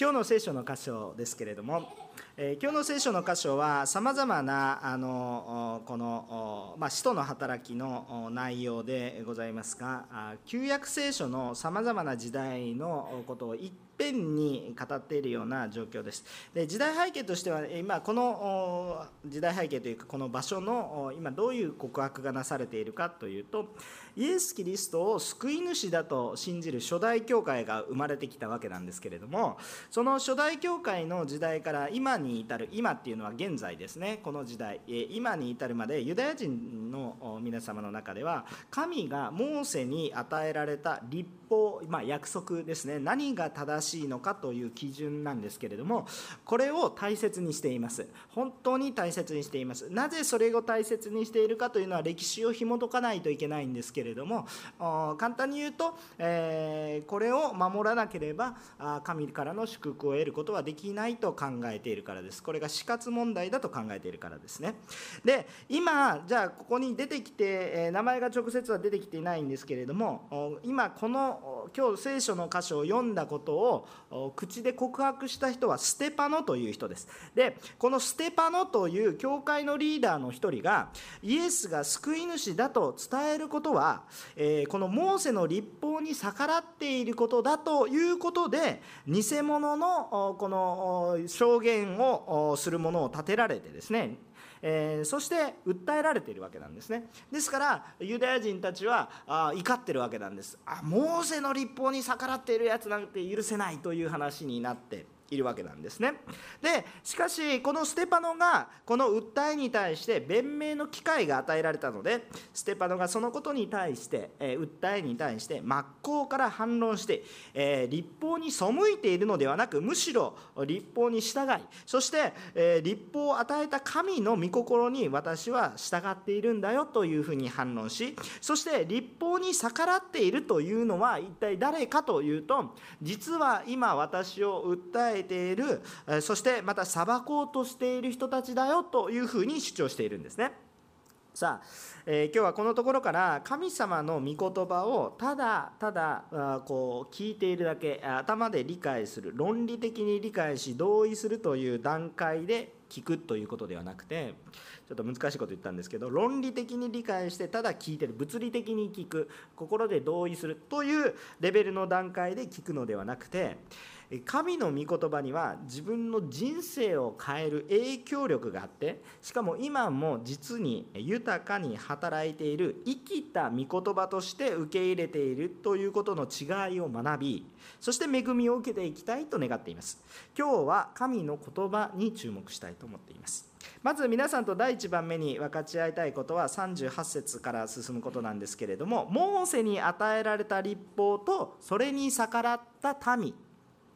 今日の聖書の箇所ですけれども、えー、今日の聖書の箇所はさまざまなあのこの、まあ、使徒の働きの内容でございますが旧約聖書のさまざまな時代のことを一遍に語っているような状況です。で時代背景としては今この時代背景というかこの場所の今どういう告白がなされているかというとイエス・キリストを救い主だと信じる初代教会が生まれてきたわけなんですけれどもその初代教会の時代から今に至る今っていうのは現在ですねこの時代今に至るまでユダヤ人の皆様の中では神がモーセに与えられた立法、まあ、約束ですね何が正しいしいのかという基準なんですけれどもこれを大切にしています。本当に大切にしています。なぜそれを大切にしているかというのは歴史を紐解かないといけないんですけれども簡単に言うと、えこれを守らなければ神からの祝福を得ることはできないと考えているからです。これが死活問題だと考えているからですね。で今じゃあここに出てきて名前が直接は出てきていないんですけれども今この今日聖書の箇所を読んだことを口で告白した人はステパノという人です。でこのステパノという教会のリーダーの一人がイエスが救い主だと伝えることはえこのモーセの立法に逆らっていることだということで偽物のこの証言をするものを立てられてですねえー、そして訴えられているわけなんですね。ですからユダヤ人たちはあ怒ってるわけなんです。あモーセの立法に逆らっているやつなんて許せないという話になっているわけなんですね。でしかしこのステパノがこの訴えに対して弁明の機会が与えられたのでステパノがそのことに対して、え、訴えに対して真っ向から反論して、え、立法に背いているのではなくむしろ立法に従いそして、え、立法を与えた神の御心に私は従っているんだよというふうに反論しそして立法に逆らっているというのは一体誰かというと実は今私を訴えているそしてまた裁こうとしている人たちだよというふうに主張しているんですね。さあ、えー、今日はこのところから神様の御言葉をただただこう聞いているだけ頭で理解する論理的に理解し同意するという段階で聞くということではなくてちょっと難しいこと言ったんですけど論理的に理解してただ聞いてる物理的に聞く心で同意するというレベルの段階で聞くのではなくて神の御言葉には自分の人生を変える影響力があってしかも今も実に豊かに働いている生きた御言葉として受け入れているということの違いを学びそして恵みを受けていきたいと願っています。今日は神の言葉に注目したいと思っています。まず皆さんと第1番目に分かち合いたいことは38節から進むことなんですけれどもモーセに与えられた立法とそれに逆らった民。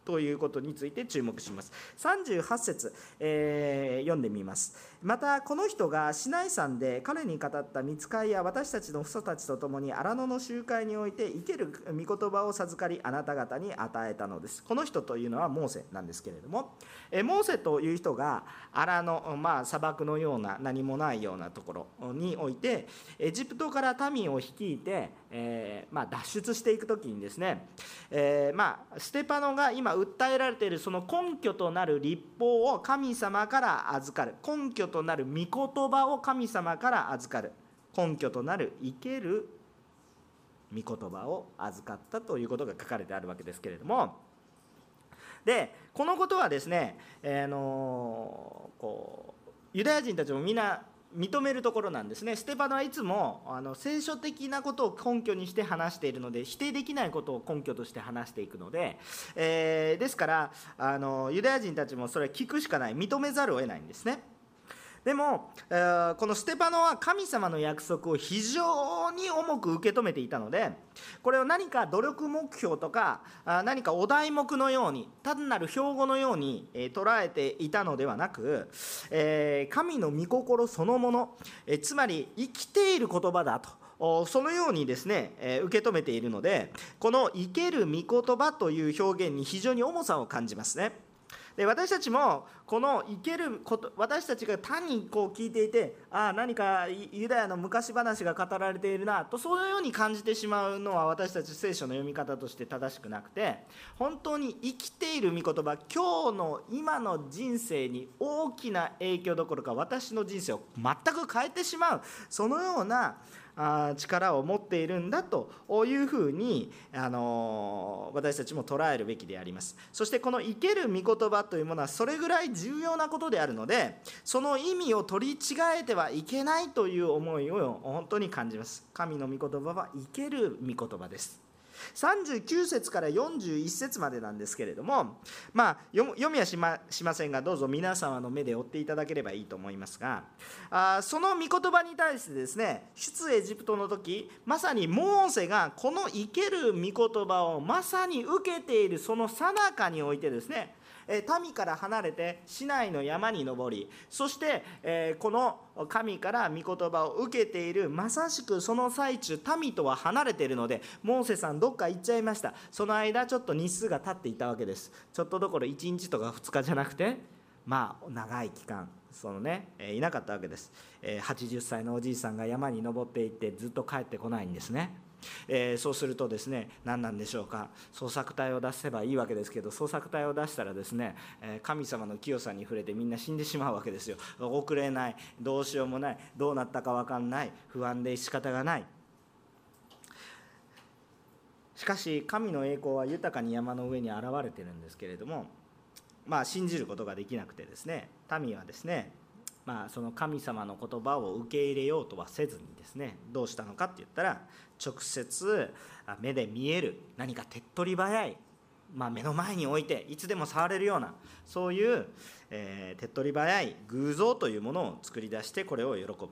ということについて注目します。38節、えー、読んでみます。またこの人が市内山で彼に語った見つかいや私たちの父祖たちと共に荒野の集会において生ける御言葉を授かりあなた方に与えたのです。この人というのはモーセなんですけれどもえモーセという人が荒野、まあ、砂漠のような何もないようなところにおいてエジプトから民を率いて、えー、まあ、脱出していく時にですね、えー、まあ、ステパノが今訴えられているその根拠となる立法を神様から預かる。根拠ととなる御言葉を神様から預かる根拠となる生ける御言葉を預かったということが書かれてあるわけですけれどもでこのことはですね、えー、のこうユダヤ人たちもみんな認めるところなんですね。ステパノはいつもあの聖書的なことを根拠にして話しているので否定できないことを根拠として話していくので、えー、ですからあのユダヤ人たちもそれは聞くしかない認めざるを得ないんですね。でも、えー、このステパノは神様の約束を非常に重く受け止めていたのでこれを何か努力目標とか何かお題目のように単なる標語のように、えー、捉えていたのではなく、えー、神の御心そのもの、えつまり生きている言葉だと。そのようにですね、え受け止めているのでこの「生ける御言葉」という表現に非常に重さを感じますね。で私たちもこの生けること私たちが単にこう聞いていてああ何かユダヤの昔話が語られているなとそのように感じてしまうのは私たち聖書の読み方として正しくなくて本当に生きている御言葉今日の今の人生に大きな影響どころか私の人生を全く変えてしまうそのような力を持っているんだというふうにあの私たちも捉えるべきであります。そしてこの生ける御言葉というものはそれぐらい重要なことであるのでその意味を取り違えてはいけないという思いを本当に感じます。神の御言葉は生ける御言葉です。39節から41節までなんですけれども、まあ、読みはしましませんがどうぞ皆様の目で追っていただければいいと思いますがあその御言葉に対してですね出エジプトの時まさにモーセがこの生ける御言葉をまさに受けているそのさなかにおいてですね民から離れて市内の山に登りそしてこの神から御言葉を受けているまさしくその最中民とは離れているのでモーセさんどっか行っちゃいました。その間ちょっと日数が経っていたわけです。ちょっとどころ1日とか2日じゃなくてまあ長い期間そのねいなかったわけです。80歳のおじいさんが山に登っていってずっと帰ってこないんですね。えー、そうするとですね何なんでしょうか。捜索隊を出せばいいわけですけど捜索隊を出したらですね、え神様の清さに触れてみんな死んでしまうわけですよ。遅れないどうしようもないどうなったか分かんない不安で仕方がない。しかし神の栄光は豊かに山の上に現れてるんですけれどもまあ信じることができなくてですね民はですねまあ、その神様の言葉を受け入れようとはせずにですねどうしたのかって言ったら直接目で見える何か手っ取り早い、まあ、目の前に置いていつでも触れるようなそういう、えー、手っ取り早い偶像というものを作り出してこれを喜ぶ。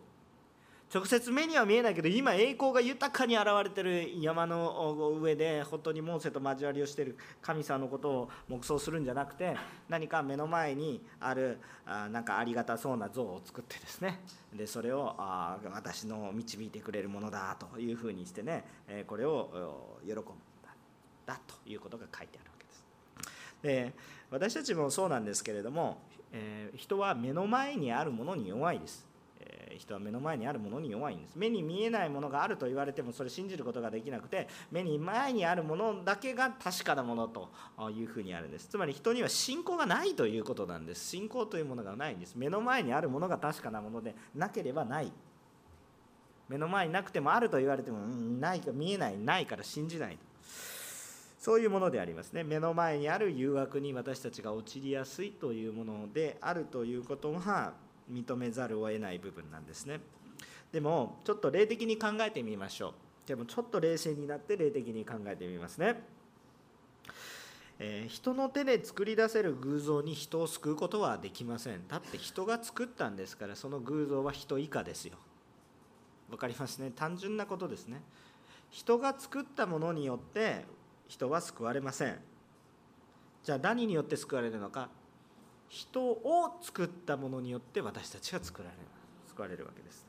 直接目には見えないけど今栄光が豊かに現れてる山の上で本当にモーセと交わりをしている神様のことを黙想するんじゃなくて何か目の前にあるあなんかありがたそうな像を作ってですねでそれをあ私の導いてくれるものだというふうにしてねこれを喜ぶんだということが書いてあるわけです。で私たちもそうなんですけれども、えー、人は目の前にあるものに弱いです。人は目の前にあるものに弱いんです。目に見えないものがあると言われてもそれ信じることができなくて目に前にあるものだけが確かなものというふうにあるんです。つまり人には信仰がないということなんです。信仰というものがないんです。目の前にあるものが確かなものでなければない。目の前になくてもあると言われても、うん、ないか見えないないから信じないそういうものでありますね。目の前にある誘惑に私たちが陥りやすいというものであるということは認めざるを得ない部分なんですね。でもちょっと霊的に考えてみましょう。でもちょっと冷静になって霊的に考えてみますね、えー、人の手で作り出せる偶像に人を救うことはできません。だって人が作ったんですからその偶像は人以下ですよ。分かりますね。単純なことですね。人が作ったものによって人は救われません。じゃあ何によって救われるのか？人を作ったものによって私たちが作られる救われるわけです。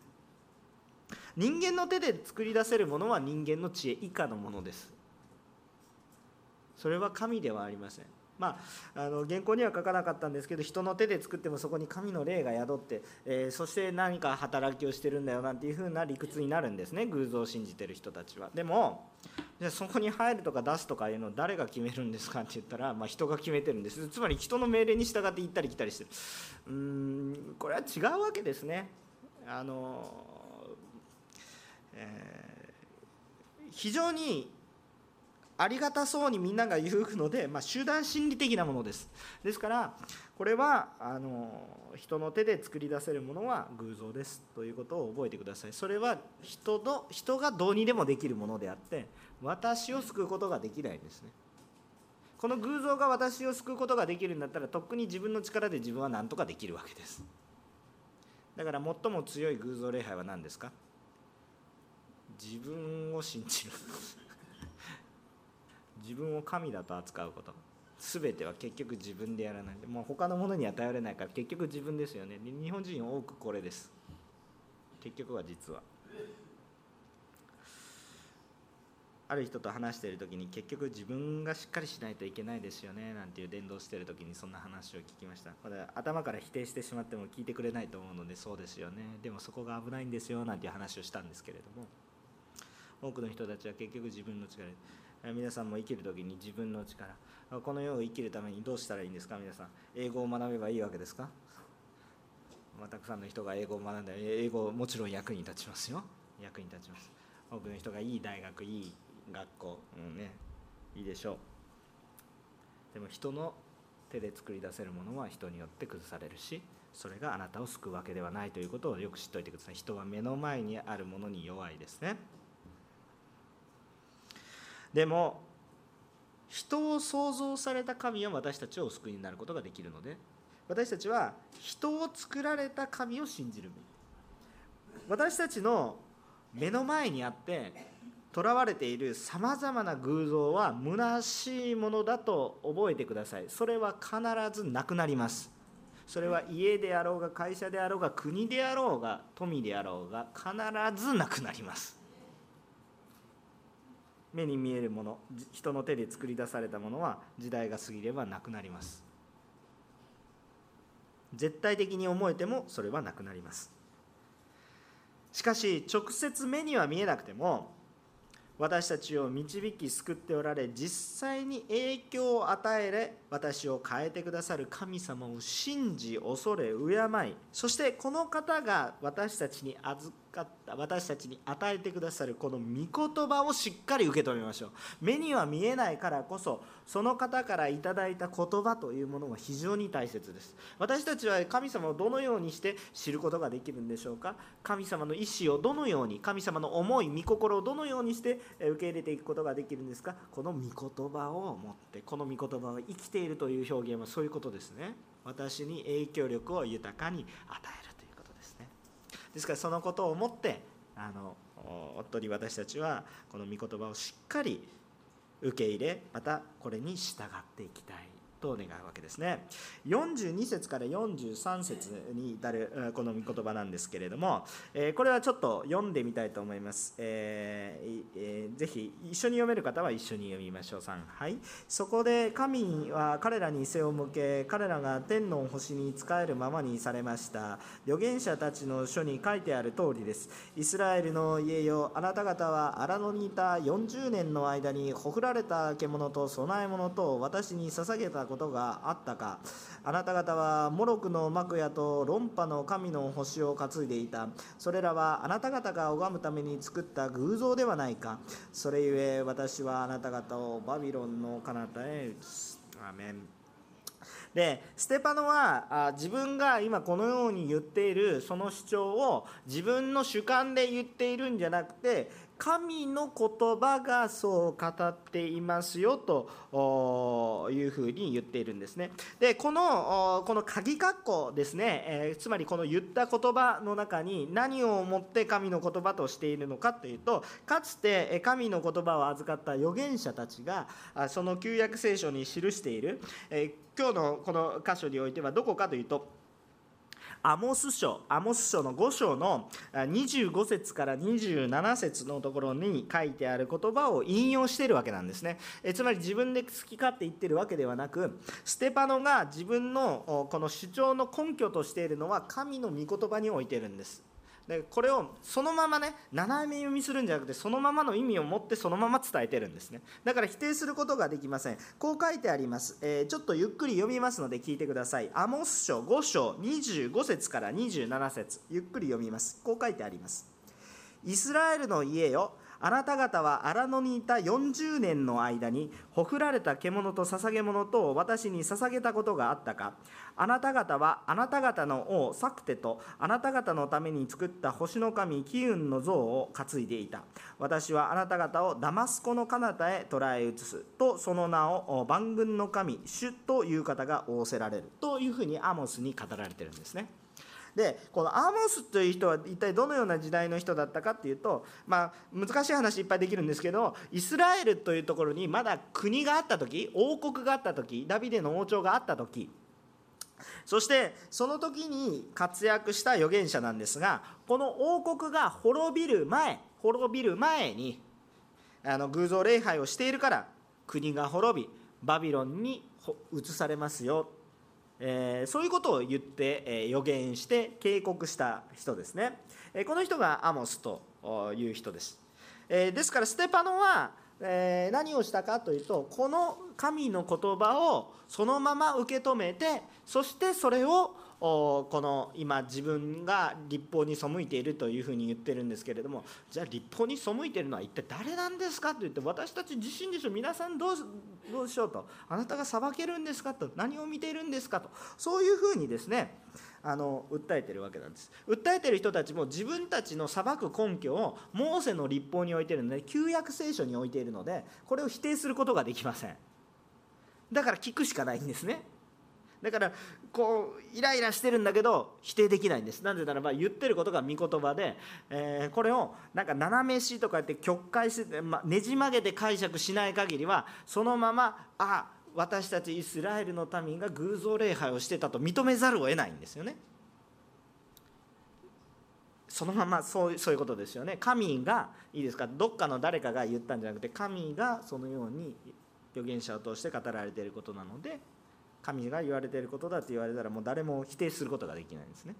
人間の手で作り出せるものは人間の知恵以下のものです。それは神ではありません。まあ、あの原稿には書かなかったんですけど人の手で作ってもそこに神の霊が宿って、えー、そして何か働きをしてるんだよなんていう風な理屈になるんですね偶像を信じてる人たちは。でもじゃそこに入るとか出すとかいうのを誰が決めるんですかって言ったら、まあ、人が決めてるんです。つまり人の命令に従って行ったり来たりしてる。うんこれは違うわけですね。あの、えー、非常にありがたそうにみんなが言うので、まあ、集団心理的なものです。ですからこれはあの人の手で作り出せるものは偶像です。ということを覚えてください。それは人の人がどうにでもできるものであって私を救うことができないんですね。この偶像が私を救うことができるんだったらとっくに自分の力で自分は何とかできるわけです。だから最も強い偶像礼拝は何ですか？自分を信じる。自分を神だと扱うこと。全ては結局自分でやらない。でもう他のものには頼れないから結局自分ですよね。日本人多くこれです。結局は実は。ある人と話している時に結局自分がしっかりしないといけないですよね。なんていう伝道している時にそんな話を聞きました。これ頭から否定してしまっても聞いてくれないと思うのでそうですよね。でもそこが危ないんですよ。なんていう話をしたんですけれども。多くの人たちは結局自分の力で。皆さんも生きる時に自分の力この世を生きるためにどうしたらいいんですか？皆さん英語を学べばいいわけですか、まあ、たくさんの人が英語を学んだら英語もちろん役に立ちますよ。役に立ちます。多くの人がいい大学いい学校、うんね、いいでしょう。でも人の手で作り出せるものは人によって崩されるしそれがあなたを救うわけではないということをよく知っておいてください。人は目の前にあるものに弱いですね。でも人を創造された神は私たちをお救いになることができるので私たちは人を作られた神を信じる。私たちの目の前にあってとらわれているさまざまな偶像は虚しいものだと覚えてください。それは必ずなくなります。それは家であろうが会社であろうが国であろうが富であろうが必ずなくなります。目に見えるもの人の手で作り出されたものは時代が過ぎればなくなります。絶対的に思えてもそれはなくなります。しかし直接目には見えなくても私たちを導き救っておられ実際に影響を与えれ私を変えてくださる神様を信じ恐れ敬いそしてこの方が私たちに預かった私たちに与えてくださるこの御言葉をしっかり受け止めましょう。目には見えないからこそその方からいただいた言葉というものは非常に大切です。私たちは神様をどのようにして知ることができるんでしょうか？神様の意思をどのように神様の思い御心をどのようにして受け入れていくことができるんですか？この御言葉を持ってこの御言葉を生きているという表現はそういうことですね。私に影響力を豊かに与えるですからそのことを思ってあの夫に私たちはこの御言葉をしっかり受け入れまたこれに従っていきたいと願うわけですね。42節から43節に至るこの御言葉なんですけれどもこれはちょっと読んでみたいと思います、ぜひ一緒に読める方は一緒に読みましょう。3はい。そこで神は彼らに背を向け彼らが天の星に仕えるままにされました。預言者たちの書に書いてある通りです。イスラエルの家よあなた方は荒野にいた40年の間にほふられた獣と供え物と私に捧げたことことがあったか。あなた方はモロクの幕屋と論破の神の星を担いでいた。それらはあなた方が拝むために作った偶像ではないか。それゆえ私はあなた方をバビロンの彼方へ移す。アメン。でステパノはあ自分が今このように言っているその主張を自分の主観で言っているんじゃなくて神の言葉がそう語っていますよというふうに言っているんですね。でこのこの鍵括弧ですね、えー、つまりこの言った言葉の中に何をもって神の言葉としているのかというとかつて神の言葉を預かった預言者たちがその旧約聖書に記している、えー、今日のこの箇所においてはどこかというとアモス書アモス書の5章の25節から27節のところに書いてある言葉を引用しているわけなんですね。えつまり自分で好き勝手言ってるわけではなくステパノが自分のこの主張の根拠としているのは神の御言葉に置いてるんです。でこれをそのままね斜め読みするんじゃなくてそのままの意味を持ってそのまま伝えてるんですね。だから否定することができません。こう書いてあります、えー、ちょっとゆっくり読みますので聞いてください。アモス書5章25節から27節。ゆっくり読みます。こう書いてあります。イスラエルの家よあなた方は荒野にいた40年の間にほふられた獣と捧げ物とを私に捧げたことがあったかあなた方はあなた方の王サクテとあなた方のために作った星の神キウンの像を担いでいた私はあなた方をダマスコの彼方へ捕らえ移すとその名を万軍の神主という方が仰せられるというふうにアモスに語られてるんですね。でこのアーモスという人は一体どのような時代の人だったかっていうと、まあ、難しい話いっぱいできるんですけどイスラエルというところにまだ国があった時王国があった時ダビデの王朝があった時そしてその時に活躍した預言者なんですがこの王国が滅びる前滅びる前にあの偶像礼拝をしているから国が滅びバビロンに移されますよ、えー、そういうことを言って、えー、予言して警告した人ですね、えー、この人がアモスという人です、え、ですからステパノはえ、何をしたかというとこの神の言葉をそのまま受け止めてそしてそれをこの今自分が立法に背いているというふうに言ってるんですけれどもじゃあ立法に背いているのは一体誰なんですかと言って私たち自身でしょ皆さんどうどうしようと。あなたが裁けるんですかと。何を見ているんですかと。そういうふうにですねあの訴えてるわけなんです。訴えてる人たちも自分たちの裁く根拠をモーセの立法に置いているので旧約聖書に置いているのでこれを否定することができません。だから聞くしかないんですね。だからこうイライラしてるんだけど否定できないんですなぜならば言ってることが御言葉で、えー、これをなんか斜めしとかって曲解して、ま、ねじ曲げて解釈しない限りはそのままあ私たちイスラエルの民が偶像礼拝をしてたと認めざるを得ないんですよね。そのままそうそういうことですよね。神がいいですか？どっかの誰かが言ったんじゃなくて神がそのように預言者を通して語られていることなので神が言われていることだと言われたらもう誰も否定することができないんですね。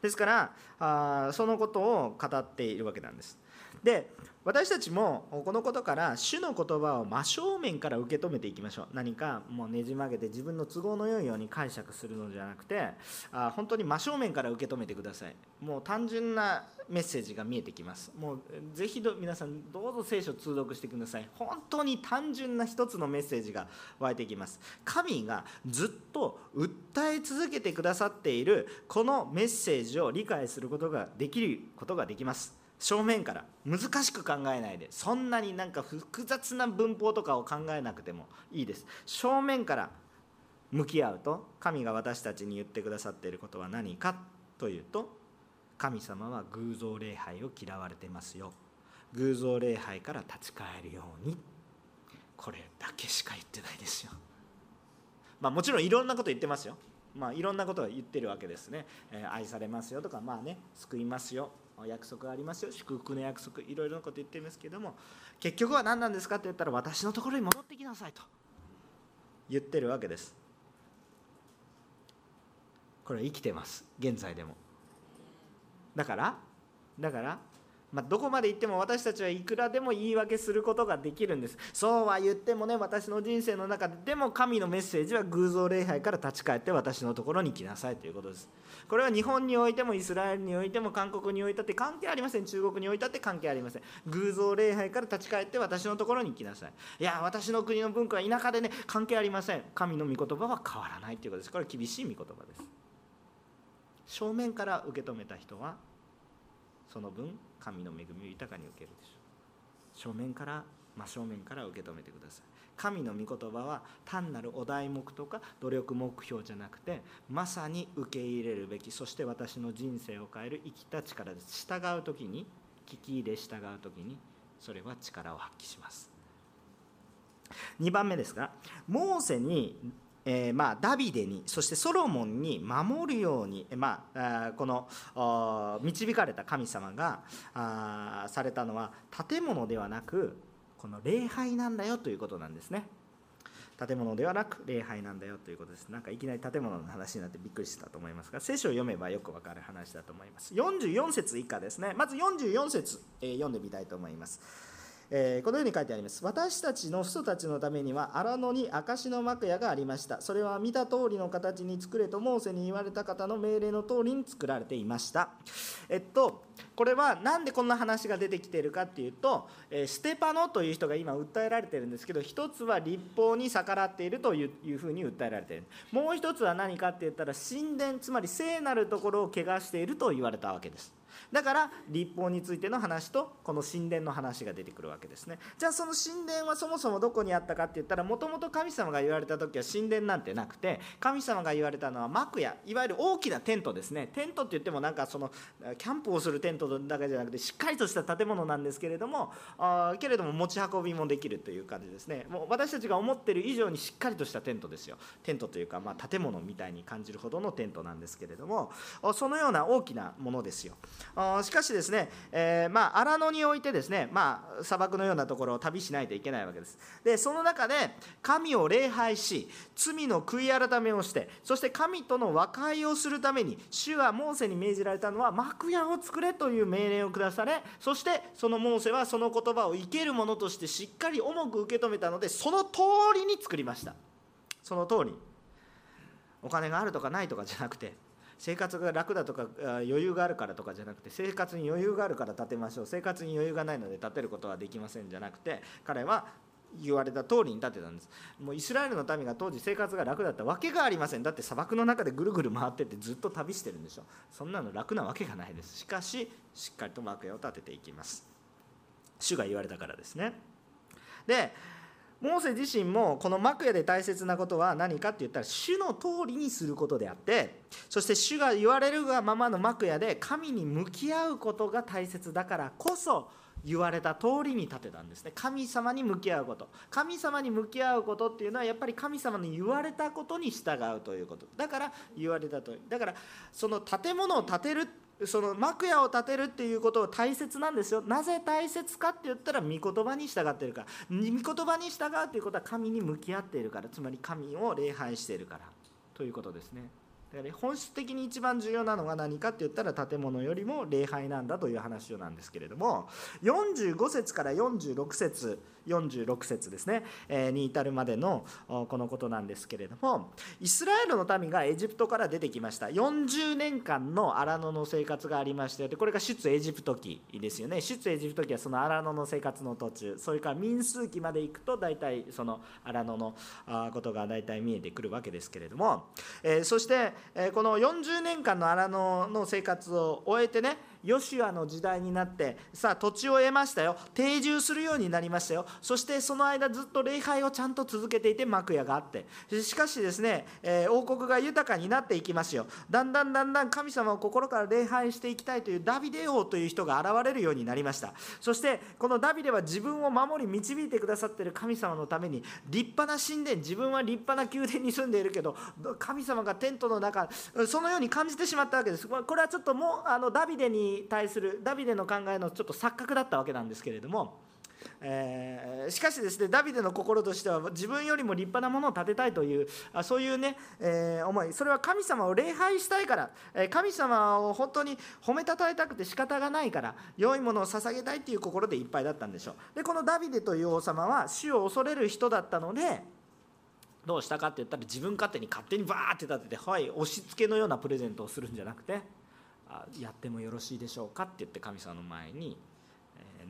ですからあそのことを語っているわけなんです。で私たちもこのことから主の言葉を真正面から受け止めていきましょう。何かもうねじ曲げて自分の都合の良いように解釈するのじゃなくてあ本当に真正面から受け止めてください。もう単純なメッセージが見えてきます。もうぜひ皆さんどうぞ聖書通読してください。本当に単純な一つのメッセージが湧いてきます。神がずっと訴え続けてくださっているこのメッセージを理解することができることができます。正面から難しく考えないでそんなになんか複雑な文法とかを考えなくてもいいです。正面から向き合うと神が私たちに言ってくださっていることは何かというと神様は偶像礼拝を嫌われてますよ。偶像礼拝から立ち返るように。これだけしか言ってないですよ。まあもちろんいろんなこと言ってますよ。まあいろんなことを言ってるわけですね、えー、愛されますよとかまあね救いますよ。約束がありますよ。祝福の約束いろいろなこと言ってるんですけども結局は何なんですかって言ったら私のところに戻ってきなさいと。言ってるわけです。これ生きてます。現在でも。だからだからまあ、どこまで行っても私たちはいくらでも言い訳することができるんです。そうは言ってもね私の人生の中ででも神のメッセージは偶像礼拝から立ち返って私のところに来なさいということです。これは日本においてもイスラエルにおいても韓国においたって関係ありません。中国においたって関係ありません。偶像礼拝から立ち返って私のところに来なさい。いや私の国の文化は田舎でね関係ありません。神の御言葉は変わらないということです。これは厳しい御言葉です。正面から受け止めた人はその分神の恵みを豊かに受けるでしょう正面から真正面から受け止めてください。神の御言葉は単なるお題目とか努力目標じゃなくてまさに受け入れるべきそして私の人生を変える生きた力です従う時に聞き入れ従う時にそれは力を発揮します。2番目ですがモーセにえー、まあ、ダビデにそしてソロモンに守るように、まあ、この導かれた神様がされたのは建物ではなくこの礼拝なんだよということなんですね。建物ではなく礼拝なんだよということです。なんかいきなり建物の話になってびっくりしたと思いますが聖書を読めばよくわかる話だと思います。44節以下ですね。まず44節、えー、読んでみたいと思います。えー、このように書いてあります。私たちの父祖たちのためには荒野に証の幕屋がありました。それは見た通りの形に作れとモーセに言われた方の命令の通りに作られていました。えっとこれは何でこんな話が出てきているかっていうと、えステパノという人が今訴えられてるんですけど一つは立法に逆らっているというふうに訴えられている。もう一つは何かって言ったら神殿つまり聖なるところを汚していると言われたわけです。だから立法についての話とこの神殿の話が出てくるわけですね。じゃあその神殿はそもそもどこにあったかって言ったらもともと神様が言われた時は神殿なんてなくて神様が言われたのは幕屋いわゆる大きなテントですね。テントって言ってもなんかそのキャンプをするテントだけじゃなくてしっかりとした建物なんですけれどもあけれども持ち運びもできるという感じですね。もう私たちが思ってる以上にしっかりとしたテントですよ。テントというか、まあ、建物みたいに感じるほどのテントなんですけれどもそのような大きなものですよ。しかしですね、えー、まあ、荒野においてですね、まあ、砂漠のようなところを旅しないといけないわけです。で、その中で神を礼拝し、罪の悔い改めをして、そして神との和解をするために、主はモーセに命じられたのは、幕屋を作れという命令を下され、そしてそのモーセはその言葉を生けるものとしてしっかり重く受け止めたので、その通りに作りました。その通り。お金があるとかないとかじゃなくて、生活が楽だとか余裕があるからとかじゃなくて生活に余裕があるから建てましょう。生活に余裕がないので建てることはできませんじゃなくて彼は言われた通りに建てたんです。もうイスラエルの民が当時生活が楽だったわけがありません。だって砂漠の中でぐるぐる回っててずっと旅してるんでしょ。そんなの楽なわけがないです。しかししっかりと幕屋を建てていきます。主が言われたからですね。でモーセ自身もこの幕屋で大切なことは何かって言ったら主の通りにすることであってそして主が言われるがままの幕屋で神に向き合うことが大切だからこそ言われた通りに建てたんですね。神様に向き合うこと。神様に向き合うことっていうのはやっぱり神様に言われたことに従うということ。だから言われたとだからその建物を建てるその幕屋を建てるっていうことは大切なんですよ。なぜ大切かって言ったら御言葉に従ってるから。御言葉に従うということは神に向き合っているから。つまり神を礼拝しているから。ということですね。だから本質的に一番重要なのが何かって言ったら建物よりも礼拝なんだという話なんですけれども。45節から46節。46節ですね、えー、に至るまでのこのことなんですけれどもイスラエルの民がエジプトから出てきました。40年間の荒野の生活がありましてこれが出エジプト記ですよね。出エジプト記はその荒野の生活の途中。それから民数記まで行くと大体その荒野のことが大体見えてくるわけですけれども、えー、そしてこの40年間の荒野の生活を終えてねヨシュアの時代になってさあ土地を得ましたよ。定住するようになりましたよ。そしてその間ずっと礼拝をちゃんと続けていて幕屋があって。しかしですね、えー、王国が豊かになっていきますよ。だんだんだんだん神様を心から礼拝していきたいというダビデ王という人が現れるようになりました。そしてこのダビデは自分を守り導いてくださってる神様のために立派な神殿自分は立派な宮殿に住んでいるけど神様がテントの中そのように感じてしまったわけです。これはちょっともうあのダビデに対するダビデの考えのちょっと錯覚だったわけなんですけれども、えー、しかしですねダビデの心としては自分よりも立派なものを建てたいというあそういうね、えー、思いそれは神様を礼拝したいから、え神様を本当に褒めたたえたくて仕方がないから良いものを捧げたいという心でいっぱいだったんでしょう。でこのダビデという王様は主を恐れる人だったのでどうしたかって言ったら自分勝手に勝手にバーって立ててはい押し付けのようなプレゼントをするんじゃなくてやってもよろしいでしょうかって言って神様の前に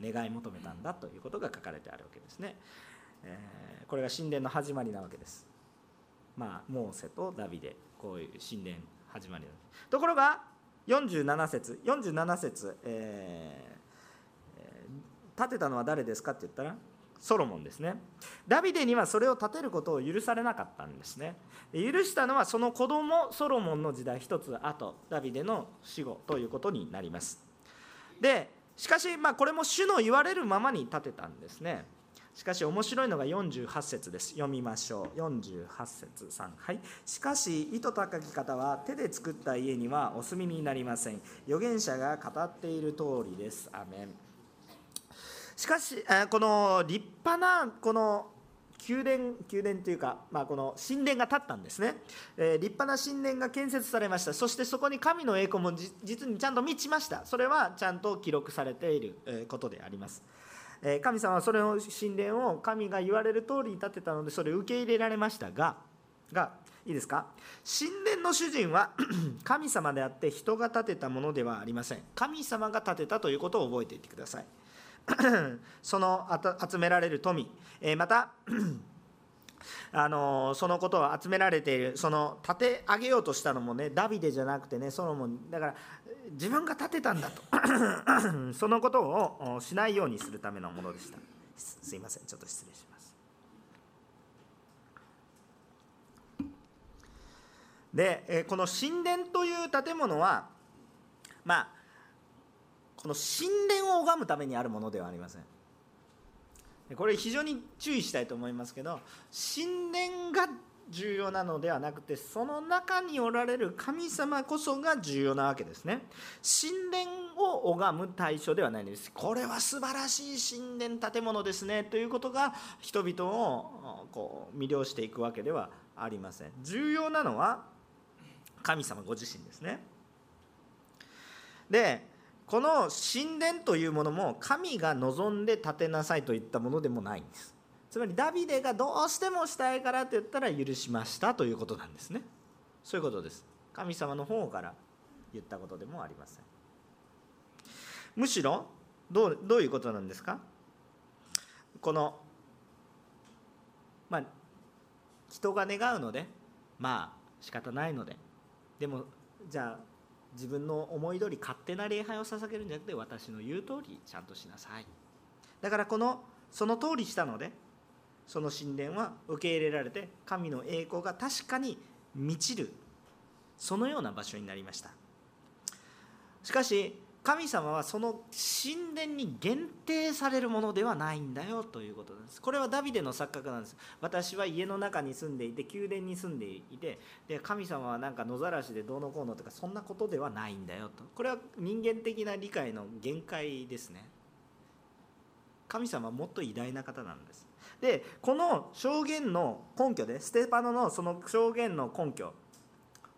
願い求めたんだということが書かれてあるわけですね。これが神殿の始まりなわけです。まあ、モーセとダビデこういう神殿始まりところが47節47節、えー、建てたのは誰ですかって言ったらソロモンですね。ダビデにはそれを立てることを許されなかったんですね。許したのはその子供ソロモンの時代一つ後ダビデの死後ということになります。でしかしまあこれも主の言われるままに立てたんですね。しかし面白いのが48節です。読みましょう。48節3はい。しかし意図高き方は手で作った家にはお住みになりません。預言者が語っている通りです。アメン。しかしこの立派なこの宮殿宮殿というか、まあ、この神殿が建ったんですね、えー、立派な神殿が建設されました。そしてそこに神の栄光も実にちゃんと満ちました。それはちゃんと記録されていることであります、えー、神様はそれの神殿を神が言われる通りに建てたのでそれを受け入れられましたががいいですか？神殿の主人は 神様であって人が建てたものではありません。神様が建てたということを覚えていてください。その集められる富、また あのそのことを集められている。その立て上げようとしたのもねダビデじゃなくてねソロモン。だから自分が建てたんだと。そのことをしないようにするためのものでした。すいません。ちょっと失礼します。でこの神殿という建物はまあこの神殿を拝むためにあるものではありません。これ非常に注意したいと思いますけど神殿が重要なのではなくてその中におられる神様こそが重要なわけですね。神殿を拝む対象ではないんです。これは素晴らしい神殿建物ですねということが人々をこう魅了していくわけではありません。重要なのは神様ご自身ですね。でこの神殿というものも神が望んで建てなさいといったものでもないんです。つまりダビデがどうしてもしたいからって言ったら許しましたということなんですね。そういうことです。神様の方から言ったことでもありません。むしろどうどういうことなんですか？このまあ人が願うのでまあ仕方ないので。でもじゃあ自分の思い通り勝手な礼拝を捧げるんじゃなくて私の言う通りちゃんとしなさい。だからこのその通りしたのでその神殿は受け入れられて神の栄光が確かに満ちるそのような場所になりました。しかし神様はその神殿に限定されるものではないんだよということなんです。これはダビデの錯覚なんです。私は家の中に住んでいて宮殿に住んでいてで神様はなんか野ざらしでどうのこうのとかそんなことではないんだよと。これは人間的な理解の限界ですね。神様はもっと偉大な方なんです。でこの証言の根拠でステパノのその証言の根拠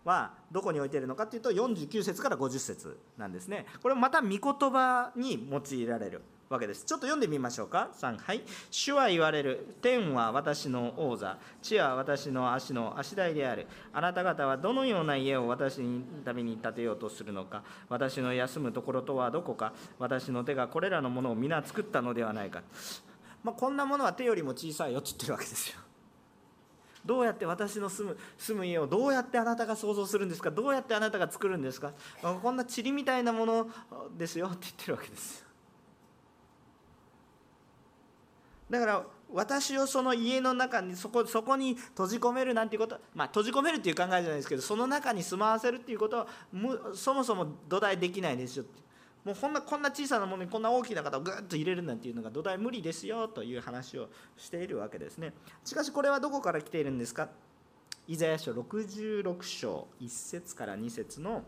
はどこに置いているのかというと49節から50節なんですね。これもまた御言葉に用いられるわけです。ちょっと読んでみましょうか。3はい主は言われる。天は私の王座。地は私の足の足台である。あなた方はどのような家を私のために建てようとするのか。私の休むところとはどこか。私の手がこれらのものを皆作ったのではないか、まあ、こんなものは手よりも小さいよって言ってるわけですよ。どうやって私の住む住む家をどうやってあなたが想像するんですか？どうやってあなたが作るんですか？こんな塵みたいなものですよって言ってるわけです。だから私をその家の中にそこそこに閉じ込めるなんていうことまあ閉じ込めるっていう考えじゃないですけどその中に住まわせるっていうことはそもそも土台できないですよって。もうこんなこんな小さなものにこんな大きな方をぐっと入れるなんていうのが土台無理ですよという話をしているわけですね。しかしこれはどこから来ているんですか？イザヤ書66章1節から2節の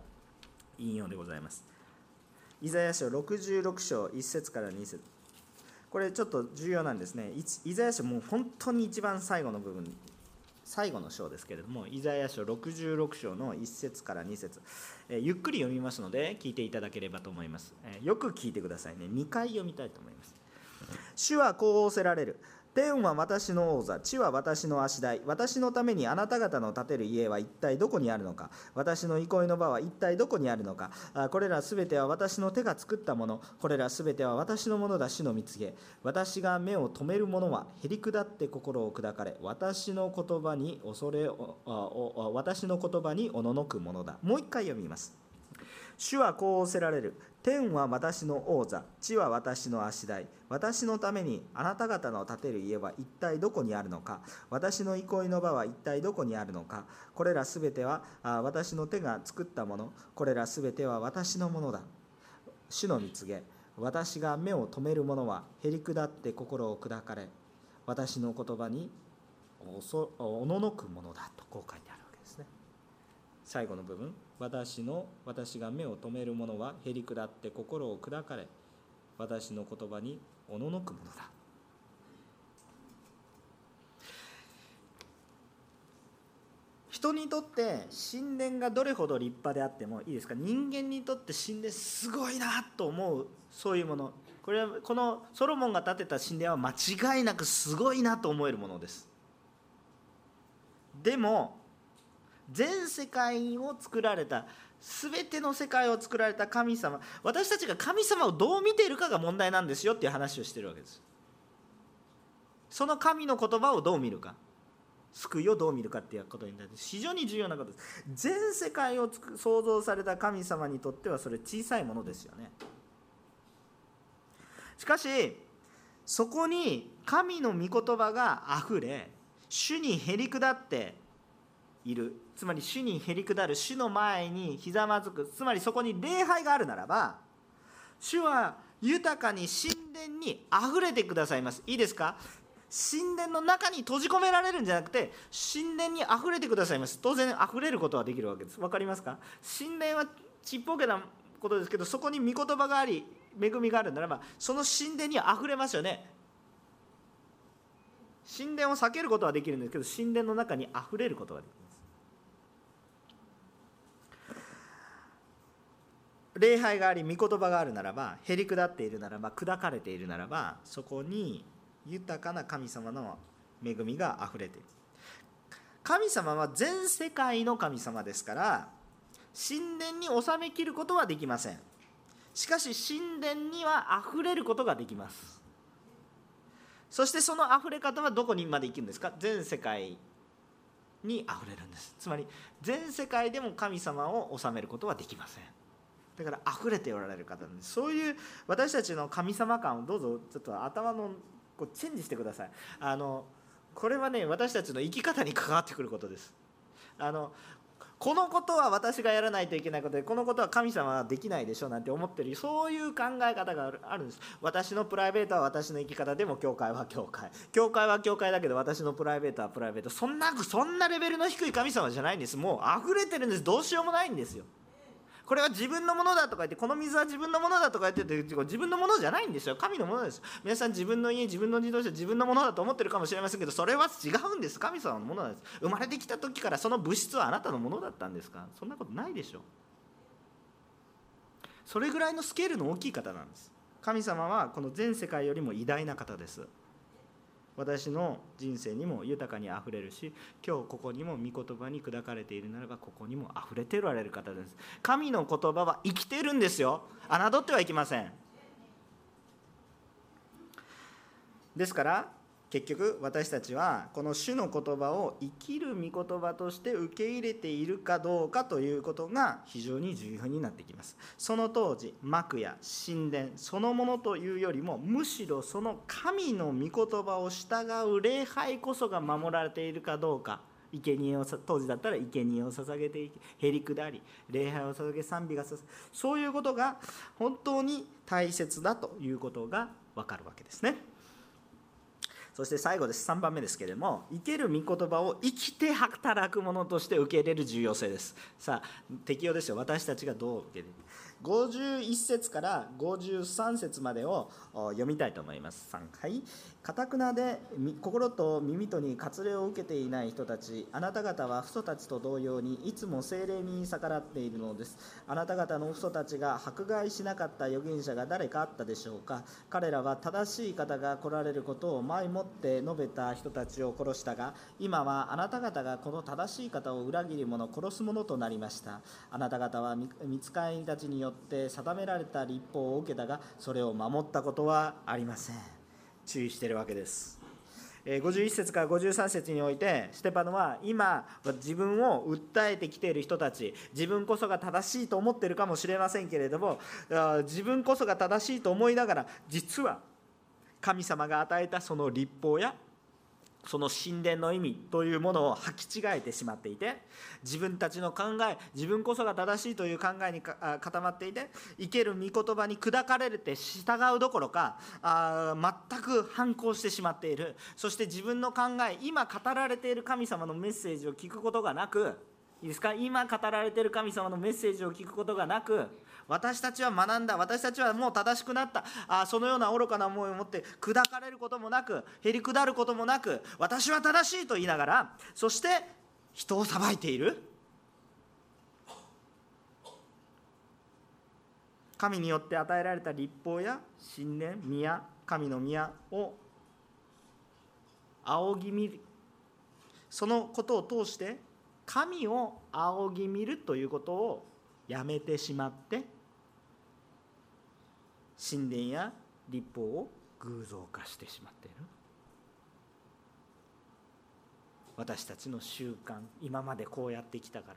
引用でございます。イザヤ書66章1節から2節。これちょっと重要なんですね。イザヤ書もう本当に一番最後の部分。最後の章ですけれどもイザヤ書66章の1節から2節。えゆっくり読みますので聞いていただければと思います、えよく聞いてくださいね。2回読みたいと思います。主はこう仰せられる。天は私の王座、地は私の足台、私のためにあなた方の建てる家は一体どこにあるのか、私の憩いの場は一体どこにあるのか、これらすべては私の手が作ったもの、これらすべては私のものだ、主の見つけ。私が目を留める者は、へりくだって心を砕かれ、私の言葉に恐れ私の言葉におののくものだ。もう一回読みます。主はこう仰せられる。天は私の王座、地は私の足台。私のためにあなた方の建てる家は一体どこにあるのか。私の憩いの場は一体どこにあるのか。これらすべては私の手が作ったもの。これらすべては私のものだ。主の見告げ。私が目を留める者はへりくだって心を砕かれ、私の言葉におののくものだとこう書いてあるわけですね。最後の部分。私の私が目を留める者はへりくだって心を砕かれ私の言葉におののくものだ。人にとって神殿がどれほど立派であってもいいですか？人間にとって神殿すごいなと思うそういうもの。これはこのソロモンが建てた神殿は間違いなくすごいなと思えるものです。でも全世界を作られた全ての世界を作られた神様。私たちが神様をどう見ているかが問題なんですよっていう話をしてるわけです。その神の言葉をどう見るか。救いをどう見るかっていうことになって。非常に重要なことです。全世界を創造された神様にとってはそれ小さいものですよね。しかしそこに神の御言葉があふれ主にへり下っている。つまり主にへりくだる主の前にひざまずく。つまりそこに礼拝があるならば主は豊かに神殿にあふれてくださいます。いいですか？神殿の中に閉じ込められるんじゃなくて神殿にあふれてくださいます。当然あふれることはできるわけです。分かりますか？神殿はちっぽけなことですけどそこに御言葉があり恵みがあるならばその神殿にあふれますよね。神殿を避けることはできるんですけど神殿の中にあふれることができま礼拝があり御言葉があるならばへり下っているならば砕かれているならばそこに豊かな神様の恵みがあふれている。神様は全世界の神様ですから神殿に収めきることはできません。しかし神殿にはあふれることができます。そしてそのあふれ方はどこにまで行くんですか？全世界にあふれるんです。つまり全世界でも神様を治めることはできません。だから溢れておられる方なんです。そういう私たちの神様感をどうぞちょっと頭のこうチェンジしてください。あのこれはね私たちの生き方に関わってくることです。あのこのことは私がやらないといけないことでこのことは神様はできないでしょなんて思ってるそういう考え方があるんです。私のプライベートは私の生き方でも教会は教会。教会は教会だけど私のプライベートはプライベート。そんなそんなレベルの低い神様じゃないんです。もう溢れてるんです。どうしようもないんですよ。これは自分のものだとか言ってこの水は自分のものだとか言ってて自分のものじゃないんですよ神のものです皆さん自分の家自分の自動車自分のものだと思ってるかもしれませんけどそれは違うんです。神様のものなんです。生まれてきた時からその物質はあなたのものだったんですか？そんなことないでしょそれぐらいのスケールの大きい方なんです。神様はこの全世界よりも偉大な方です。私の人生にも豊かにあふれるし今日ここにも御言葉に砕かれているならばここにもあふれておられる方です。神の言葉は生きてるんですよ。侮ってはいけません。ですから結局私たちはこの主の言葉を生きる御言葉として受け入れているかどうかということが非常に重要になってきますその当時幕や神殿そのものというよりもむしろその神の御言葉を従う礼拝こそが守られているかどうか生贄を当時だったら生贄を捧げていきへりくだり礼拝を捧げ賛美がさそういうことが本当に大切だということが分かるわけですね。そして最後です。3番目ですけれども生ける御言葉を生きて働くものとして受け入れる重要性です。さあ適用ですよ。私たちがどう受け入れる？51節から53節までを読みたいと思います。3回。かたくなで心と耳とに割礼を受けていない人たち。あなた方は父祖たちと同様にいつも精霊に逆らっているのです。あなた方の父祖たちが迫害しなかった預言者が誰かあったでしょうか。彼らは正しい方が来られることを前もって述べた人たちを殺したが今はあなた方がこの正しい方を裏切る者殺す者となりました。あなた方は見つかいたちによって定められた立法を受けたがそれを守ったことはありません。注意してるわけです。51節から53節においてステパノは今自分を訴えてきている人たち自分こそが正しいと思っているかもしれませんけれども自分こそが正しいと思いながら実は神様が与えたその立法やその神殿の意味というものを履き違えてしまっていて自分たちの考え自分こそが正しいという考えに固まっていて生ける御言葉に砕かれて従うどころかあ全く反抗してしまっている。そして自分の考え今語られている神様のメッセージを聞くことがなくいいですか？今語られてる神様のメッセージを聞くことがなく私たちは学んだ私たちはもう正しくなった。あそのような愚かな思いを持って砕かれることもなくへり下ることもなく私は正しいと言いながらそして人を裁いている。神によって与えられた立法や信念宮神の宮を仰ぎ見る。そのことを通して神を仰ぎ見るということをやめてしまって神殿や立法を偶像化してしまっている。私たちの習慣今までこうやってきたから。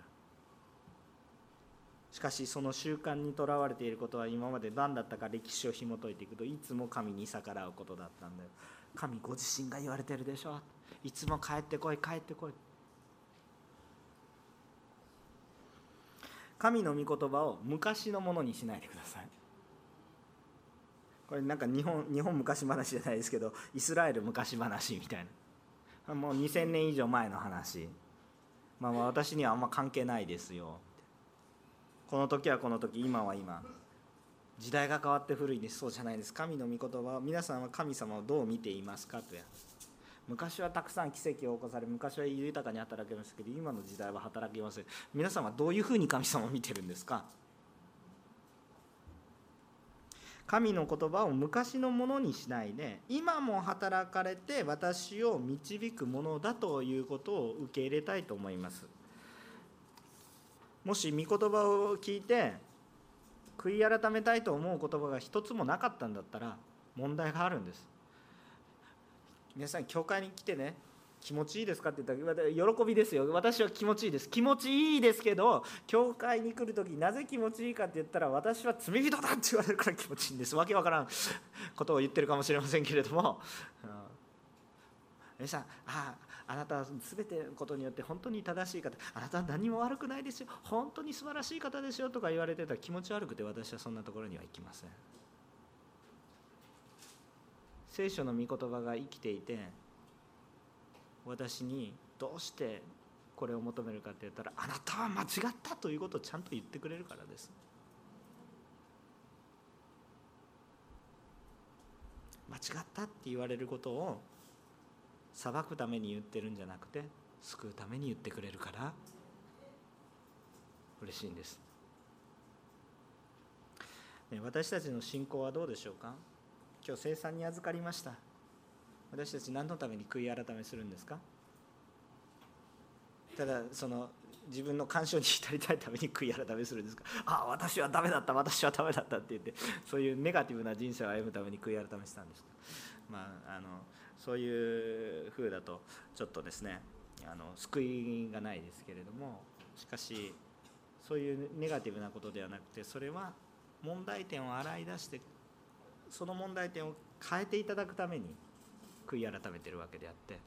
しかしその習慣にとらわれていることは今まで何だったか歴史を紐解いていくといつも神に逆らうことだったんだよ。神ご自身が言われてるでしょ。いつも帰ってこい帰ってこい。神の御言葉を昔のものにしないでください。これなんか日本日本昔話じゃないですけどイスラエル昔話みたいな。もう2000年以上前の話、まあ、私にはあんま関係ないですよ。この時はこの時今は今。時代が変わって古いです。そうじゃないです。神の御言葉は皆さんは神様をどう見ていますか？とや。昔はたくさん奇跡を起こされ昔は豊かに働けましたけど今の時代は働けません。皆さんはどういうふうに神様を見てるんですか？神の言葉を昔のものにしないで今も働かれて私を導くものだということを受け入れたいと思います。もし御言葉を聞いて悔い改めたいと思う言葉が一つもなかったんだったら問題があるんです。皆さん教会に来てね気持ちいいですかって言ったら喜びですよ。私は気持ちいいです。気持ちいいですけど教会に来る時なぜ気持ちいいかって言ったら私は罪人だって言われるから気持ちいいんです。わけわからんことを言ってるかもしれませんけれども。皆さんああなたは全てのことによって本当に正しい方あなたは何も悪くないですよ。本当に素晴らしい方ですよとか言われてたら気持ち悪くて私はそんなところには行きません。聖書の御言葉が生きていて私にどうしてこれを求めるかって言ったらあなたは間違ったということをちゃんと言ってくれるからです。間違ったって言われることを裁くために言ってるんじゃなくて救うために言ってくれるから嬉しいんです、ね、私たちの信仰はどうでしょうか？今日生産に預かりました。私たち何のために悔い改めするんですか？ただその自分の干渉に浸りたいために悔い改めするんですか？ああ私はダメだった私はダメだったって言ってそういうネガティブな人生を歩むために悔い改めしたんです。まああのそういう風だとちょっとですねあの救いがないですけれどもしかしそういうネガティブなことではなくてそれは問題点を洗い出してその問題点を変えていただくために悔い改めてるわけであって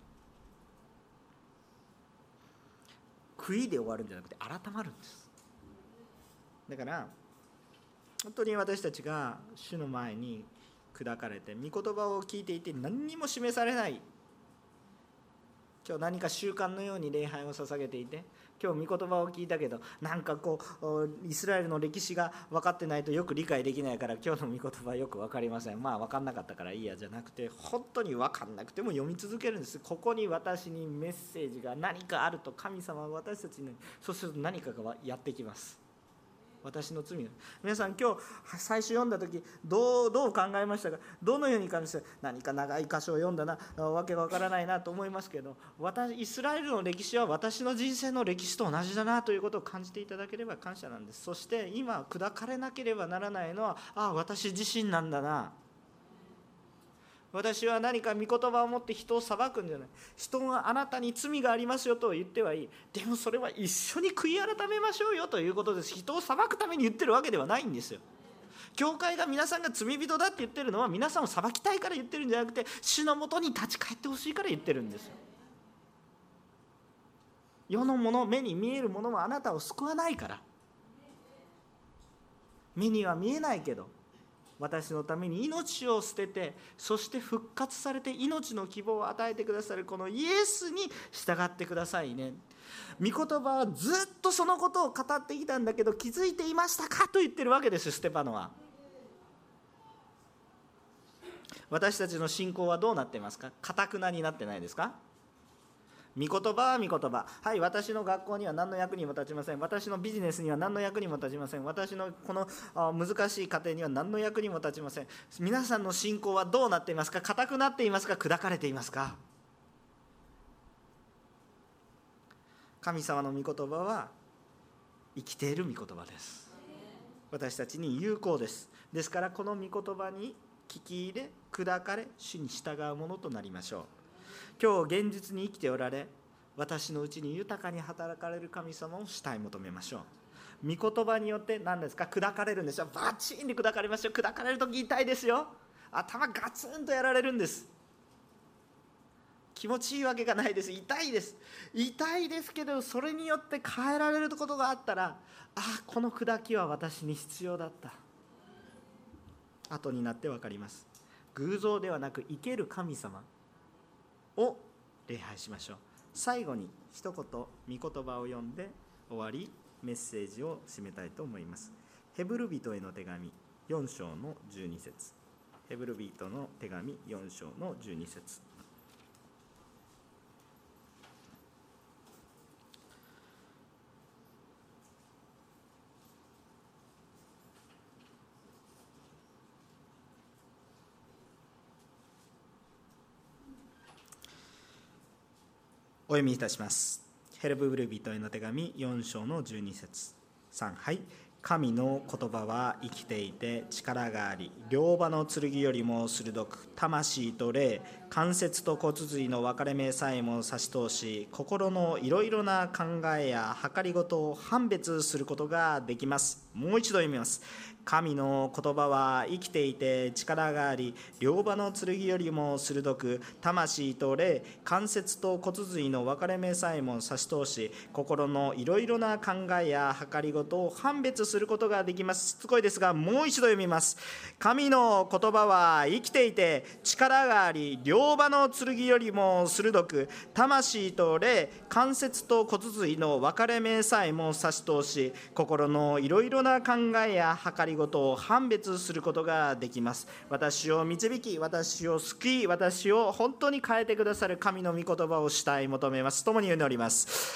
悔いで終わるんじゃなくて改まるんです。だから本当に私たちが主の前に砕かれて御言葉を聞いていて何にも示されない。今日何か習慣のように礼拝を捧げていて今日御言葉を聞いたけどなんかこうイスラエルの歴史が分かってないとよく理解できないから今日の御言葉よく分かりません。まあ分かんなかったからいいやじゃなくて本当に分かんなくても読み続けるんです。ここに私にメッセージが何かあると神様は私たちにそうすると何かがやってきます。私の罪皆さん今日最初読んだ時どうどう考えましたか？どのように感じて何か長い箇所を読んだな。わけがわからないなと思いますけど私イスラエルの歴史は私の人生の歴史と同じだなということを感じていただければ感謝なんです。そして今砕かれなければならないのはああ私自身なんだな。私は何か御言葉を持って人を裁くんじゃない。人があなたに罪がありますよと言ってはいい。でもそれは一緒に悔い改めましょうよということです。人を裁くために言ってるわけではないんですよ。教会が皆さんが罪人だって言ってるのは皆さんを裁きたいから言ってるんじゃなくて主のもとに立ち返ってほしいから言ってるんですよ。世のもの目に見えるものはあなたを救わないから。目には見えないけど私のために命を捨ててそして復活されて命の希望を与えてくださるこのイエスに従ってくださいね。御言葉はずっとそのことを語ってきたんだけど気づいていましたかと言ってるわけですステパノは。私たちの信仰はどうなってますか？かたくなになってないですか？御言葉は御言葉。はい私の学校には何の役にも立ちません。私のビジネスには何の役にも立ちません。私のこの難しい家庭には何の役にも立ちません。皆さんの信仰はどうなっていますか？硬くなっていますか？砕かれていますか？神様の御言葉は生きている御言葉です。私たちに有効です。ですからこの御言葉に聞き入れ砕かれ主に従うものとなりましょう。今日現実に生きておられ私のうちに豊かに働かれる神様を主体求めましょう。御言葉によって何ですか？砕かれるんですよ。バチンに砕かれますよ砕かれる時痛いですよ。頭ガツンとやられるんです。気持ちいいわけがないです。痛いです。痛いですけどそれによって変えられることがあったらあこの砕きは私に必要だった。後になって分かります。偶像ではなく生ける神様。を礼拝しましょう。最後に一言御言葉を読んで終わりメッセージを締めたいと思います。ヘブル人への手紙4章の12節。ヘブル人の手紙4章の12節。お読みいたします。ヘルブブル人への手紙4章の12節。3はい。神の言葉は生きていて力があり両刃の剣よりも鋭く魂と霊関節と骨髄の分かれ目さえも差し通し心のいろいろな考えや計りごとを判別することができます。もう一度読みます。神の言葉は生きていて力があり両刃の剣よりも鋭く魂と霊関節と骨髄の分かれ目さえも差し通し心のいろいろな考えや計りごとを判別することができます。しつこいですがもう一度読みます。神の言葉は生きていて力があり両刃の剣よりも鋭く魂と霊関節と骨髄の分かれ目さえも差し通し心のいろいろな考えや計りごとを判別することができます。私を導き私を救い私を本当に変えてくださる神の御言葉を主体求めます。共に祈ります。